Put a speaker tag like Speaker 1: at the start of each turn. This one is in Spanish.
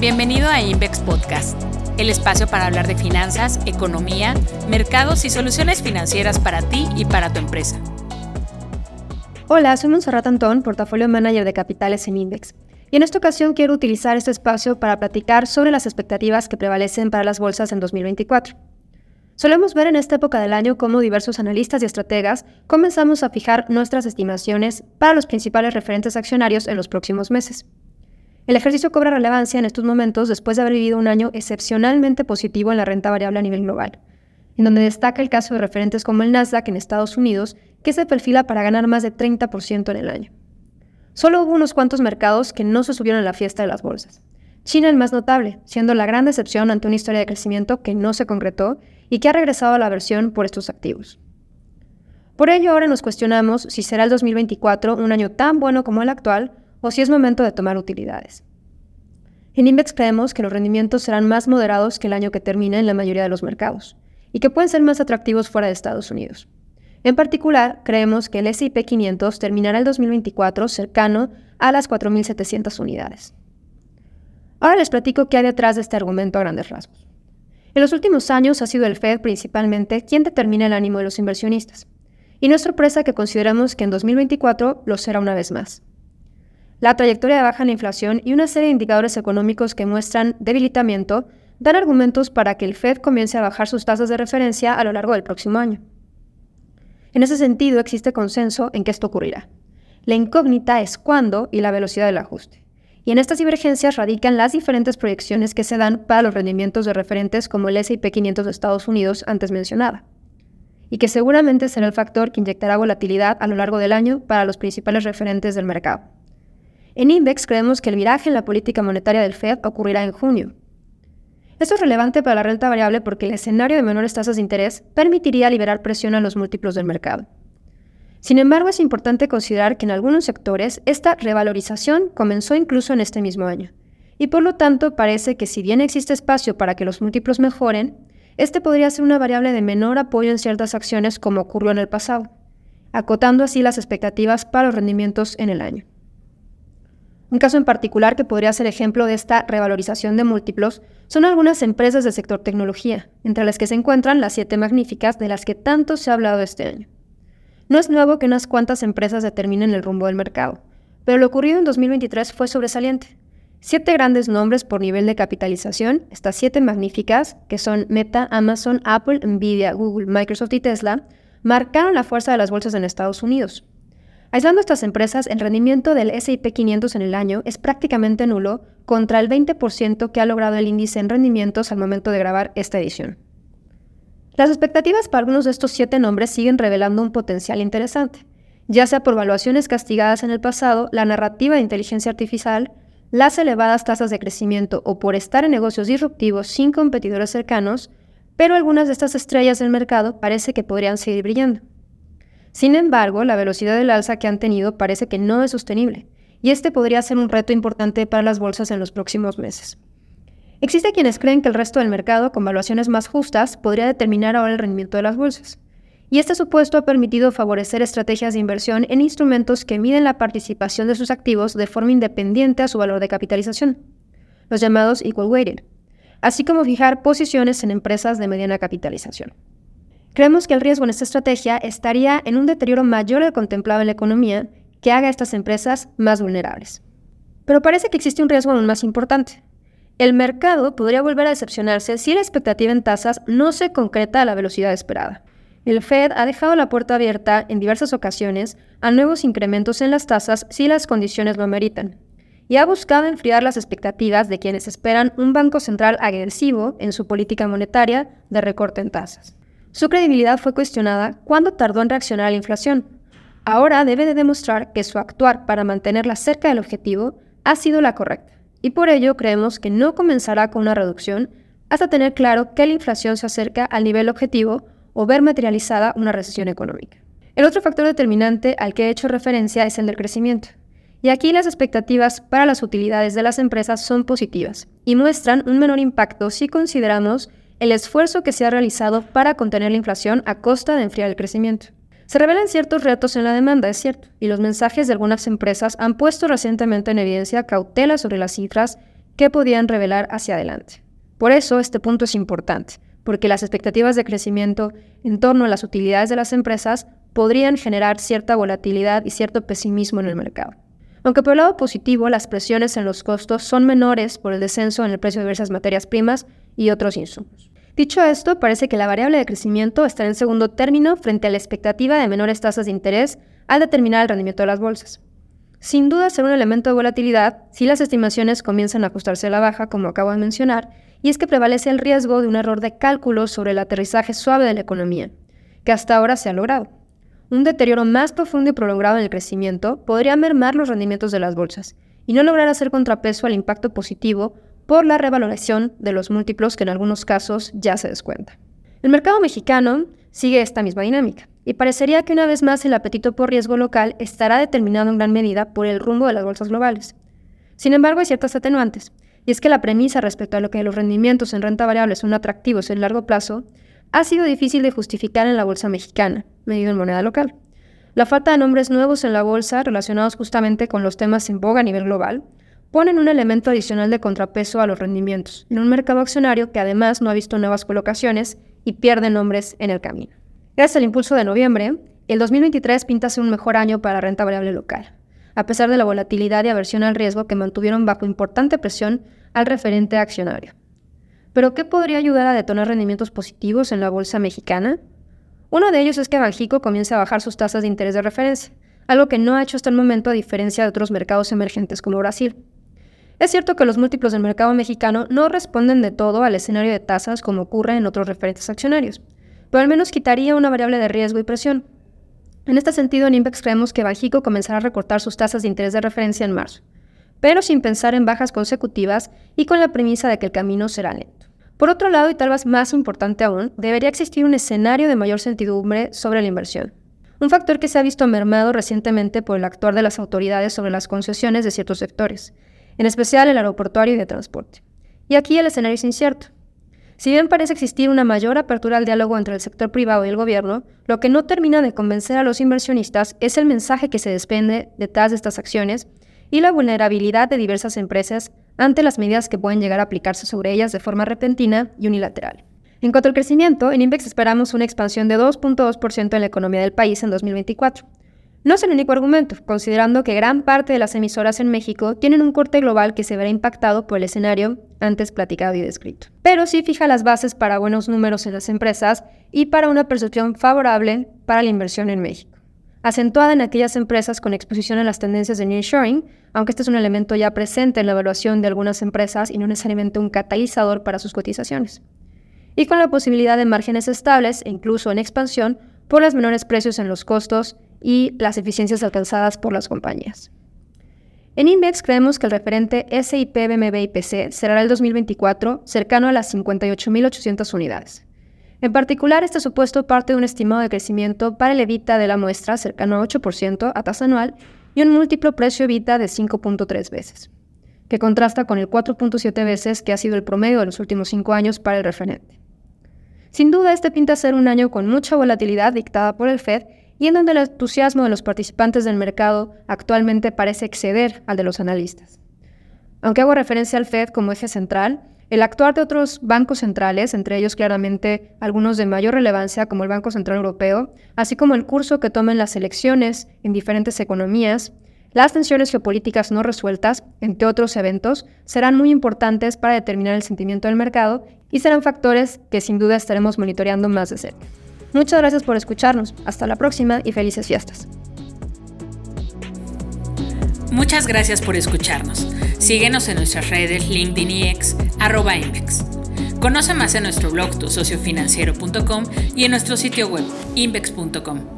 Speaker 1: Bienvenido a Invex Podcast, el espacio para hablar de finanzas, economía, mercados y soluciones financieras para ti y para tu empresa.
Speaker 2: Hola, soy Monserrat Antón, portafolio manager de capitales en Invex. Y en esta ocasión quiero utilizar este espacio para platicar sobre las expectativas que prevalecen para las bolsas en 2024. Solemos ver en esta época del año cómo diversos analistas y estrategas comenzamos a fijar nuestras estimaciones para los principales referentes accionarios en los próximos meses. El ejercicio cobra relevancia en estos momentos después de haber vivido un año excepcionalmente positivo en la renta variable a nivel global, en donde destaca el caso de referentes como el Nasdaq en Estados Unidos, que se perfila para ganar más de 30% en el año. Solo hubo unos cuantos mercados que no se subieron a la fiesta de las bolsas. China el más notable, siendo la gran decepción ante una historia de crecimiento que no se concretó y que ha regresado a la versión por estos activos. Por ello ahora nos cuestionamos si será el 2024 un año tan bueno como el actual o si es momento de tomar utilidades. En Invex creemos que los rendimientos serán más moderados que el año que termina en la mayoría de los mercados y que pueden ser más atractivos fuera de Estados Unidos. En particular, creemos que el S&P 500 terminará el 2024 cercano a las 4.700 unidades. Ahora les platico qué hay detrás de este argumento a grandes rasgos. En los últimos años ha sido el Fed principalmente quien determina el ánimo de los inversionistas, y no es sorpresa que consideramos que en 2024 lo será una vez más la trayectoria de baja en la inflación y una serie de indicadores económicos que muestran debilitamiento dan argumentos para que el Fed comience a bajar sus tasas de referencia a lo largo del próximo año. En ese sentido, existe consenso en que esto ocurrirá. La incógnita es cuándo y la velocidad del ajuste. Y en estas divergencias radican las diferentes proyecciones que se dan para los rendimientos de referentes como el S&P 500 de Estados Unidos antes mencionada, y que seguramente será el factor que inyectará volatilidad a lo largo del año para los principales referentes del mercado. En INVEX creemos que el viraje en la política monetaria del Fed ocurrirá en junio. Esto es relevante para la renta variable porque el escenario de menores tasas de interés permitiría liberar presión a los múltiplos del mercado. Sin embargo, es importante considerar que en algunos sectores esta revalorización comenzó incluso en este mismo año, y por lo tanto parece que si bien existe espacio para que los múltiplos mejoren, este podría ser una variable de menor apoyo en ciertas acciones como ocurrió en el pasado, acotando así las expectativas para los rendimientos en el año. Un caso en particular que podría ser ejemplo de esta revalorización de múltiplos son algunas empresas del sector tecnología, entre las que se encuentran las siete magníficas de las que tanto se ha hablado este año. No es nuevo que unas cuantas empresas determinen el rumbo del mercado, pero lo ocurrido en 2023 fue sobresaliente. Siete grandes nombres por nivel de capitalización, estas siete magníficas, que son Meta, Amazon, Apple, Nvidia, Google, Microsoft y Tesla, marcaron la fuerza de las bolsas en Estados Unidos, Aislando estas empresas, el rendimiento del S&P 500 en el año es prácticamente nulo contra el 20% que ha logrado el índice en rendimientos al momento de grabar esta edición. Las expectativas para algunos de estos siete nombres siguen revelando un potencial interesante, ya sea por valuaciones castigadas en el pasado, la narrativa de inteligencia artificial, las elevadas tasas de crecimiento o por estar en negocios disruptivos sin competidores cercanos, pero algunas de estas estrellas del mercado parece que podrían seguir brillando. Sin embargo, la velocidad del alza que han tenido parece que no es sostenible, y este podría ser un reto importante para las bolsas en los próximos meses. Existe quienes creen que el resto del mercado, con valuaciones más justas, podría determinar ahora el rendimiento de las bolsas. Y este supuesto ha permitido favorecer estrategias de inversión en instrumentos que miden la participación de sus activos de forma independiente a su valor de capitalización, los llamados equal weighted, así como fijar posiciones en empresas de mediana capitalización. Creemos que el riesgo en esta estrategia estaría en un deterioro mayor del contemplado en la economía que haga a estas empresas más vulnerables. Pero parece que existe un riesgo aún más importante. El mercado podría volver a decepcionarse si la expectativa en tasas no se concreta a la velocidad esperada. El Fed ha dejado la puerta abierta en diversas ocasiones a nuevos incrementos en las tasas si las condiciones lo ameritan, y ha buscado enfriar las expectativas de quienes esperan un banco central agresivo en su política monetaria de recorte en tasas. Su credibilidad fue cuestionada cuando tardó en reaccionar a la inflación. Ahora debe de demostrar que su actuar para mantenerla cerca del objetivo ha sido la correcta, y por ello creemos que no comenzará con una reducción hasta tener claro que la inflación se acerca al nivel objetivo o ver materializada una recesión económica. El otro factor determinante al que he hecho referencia es el del crecimiento. Y aquí las expectativas para las utilidades de las empresas son positivas y muestran un menor impacto si consideramos el esfuerzo que se ha realizado para contener la inflación a costa de enfriar el crecimiento. Se revelan ciertos retos en la demanda, es cierto, y los mensajes de algunas empresas han puesto recientemente en evidencia cautela sobre las cifras que podían revelar hacia adelante. Por eso este punto es importante, porque las expectativas de crecimiento en torno a las utilidades de las empresas podrían generar cierta volatilidad y cierto pesimismo en el mercado. Aunque por el lado positivo, las presiones en los costos son menores por el descenso en el precio de diversas materias primas y otros insumos. Dicho esto, parece que la variable de crecimiento estará en segundo término frente a la expectativa de menores tasas de interés al determinar el rendimiento de las bolsas. Sin duda será un elemento de volatilidad si las estimaciones comienzan a ajustarse a la baja, como acabo de mencionar, y es que prevalece el riesgo de un error de cálculo sobre el aterrizaje suave de la economía, que hasta ahora se ha logrado. Un deterioro más profundo y prolongado en el crecimiento podría mermar los rendimientos de las bolsas y no lograr hacer contrapeso al impacto positivo por la revaloración de los múltiplos que en algunos casos ya se descuenta. El mercado mexicano sigue esta misma dinámica y parecería que una vez más el apetito por riesgo local estará determinado en gran medida por el rumbo de las bolsas globales. Sin embargo, hay ciertas atenuantes, y es que la premisa respecto a lo que los rendimientos en renta variable son atractivos en largo plazo ha sido difícil de justificar en la bolsa mexicana, medido en moneda local. La falta de nombres nuevos en la bolsa relacionados justamente con los temas en boga a nivel global ponen un elemento adicional de contrapeso a los rendimientos, en un mercado accionario que además no ha visto nuevas colocaciones y pierde nombres en el camino. Gracias al impulso de noviembre, el 2023 pinta ser un mejor año para renta variable local, a pesar de la volatilidad y aversión al riesgo que mantuvieron bajo importante presión al referente accionario. ¿Pero qué podría ayudar a detonar rendimientos positivos en la bolsa mexicana? Uno de ellos es que Banjico comience a bajar sus tasas de interés de referencia, algo que no ha hecho hasta el momento a diferencia de otros mercados emergentes como Brasil. Es cierto que los múltiplos del mercado mexicano no responden de todo al escenario de tasas como ocurre en otros referentes accionarios, pero al menos quitaría una variable de riesgo y presión. En este sentido, en INVEX creemos que Bajico comenzará a recortar sus tasas de interés de referencia en marzo, pero sin pensar en bajas consecutivas y con la premisa de que el camino será lento. Por otro lado, y tal vez más importante aún, debería existir un escenario de mayor certidumbre sobre la inversión. Un factor que se ha visto mermado recientemente por el actuar de las autoridades sobre las concesiones de ciertos sectores, en especial el aeroportuario y de transporte. Y aquí el escenario es incierto. Si bien parece existir una mayor apertura al diálogo entre el sector privado y el gobierno, lo que no termina de convencer a los inversionistas es el mensaje que se desprende detrás de estas acciones y la vulnerabilidad de diversas empresas ante las medidas que pueden llegar a aplicarse sobre ellas de forma repentina y unilateral. En cuanto al crecimiento, en INVEX esperamos una expansión de 2.2% en la economía del país en 2024, no es el único argumento, considerando que gran parte de las emisoras en México tienen un corte global que se verá impactado por el escenario antes platicado y descrito. Pero sí fija las bases para buenos números en las empresas y para una percepción favorable para la inversión en México, acentuada en aquellas empresas con exposición a las tendencias de nearshoring, aunque este es un elemento ya presente en la evaluación de algunas empresas y no necesariamente un catalizador para sus cotizaciones. Y con la posibilidad de márgenes estables e incluso en expansión por los menores precios en los costos y las eficiencias alcanzadas por las compañías. En Index creemos que el referente SIP BMB IPC será el 2024 cercano a las 58.800 unidades. En particular, este supuesto parte de un estimado de crecimiento para el EBITDA de la muestra cercano a 8% a tasa anual y un múltiplo precio EBITDA de 5.3 veces, que contrasta con el 4.7 veces que ha sido el promedio de los últimos cinco años para el referente. Sin duda, este pinta ser un año con mucha volatilidad dictada por el Fed y en donde el entusiasmo de los participantes del mercado actualmente parece exceder al de los analistas. Aunque hago referencia al Fed como eje central, el actuar de otros bancos centrales, entre ellos claramente algunos de mayor relevancia como el Banco Central Europeo, así como el curso que tomen las elecciones en diferentes economías, las tensiones geopolíticas no resueltas, entre otros eventos, serán muy importantes para determinar el sentimiento del mercado y serán factores que sin duda estaremos monitoreando más de cerca. Muchas gracias por escucharnos. Hasta la próxima y felices fiestas.
Speaker 1: Muchas gracias por escucharnos. Síguenos en nuestras redes LinkedIn y X, arroba Invex. Conoce más en nuestro blog tusociofinanciero.com y en nuestro sitio web invex.com.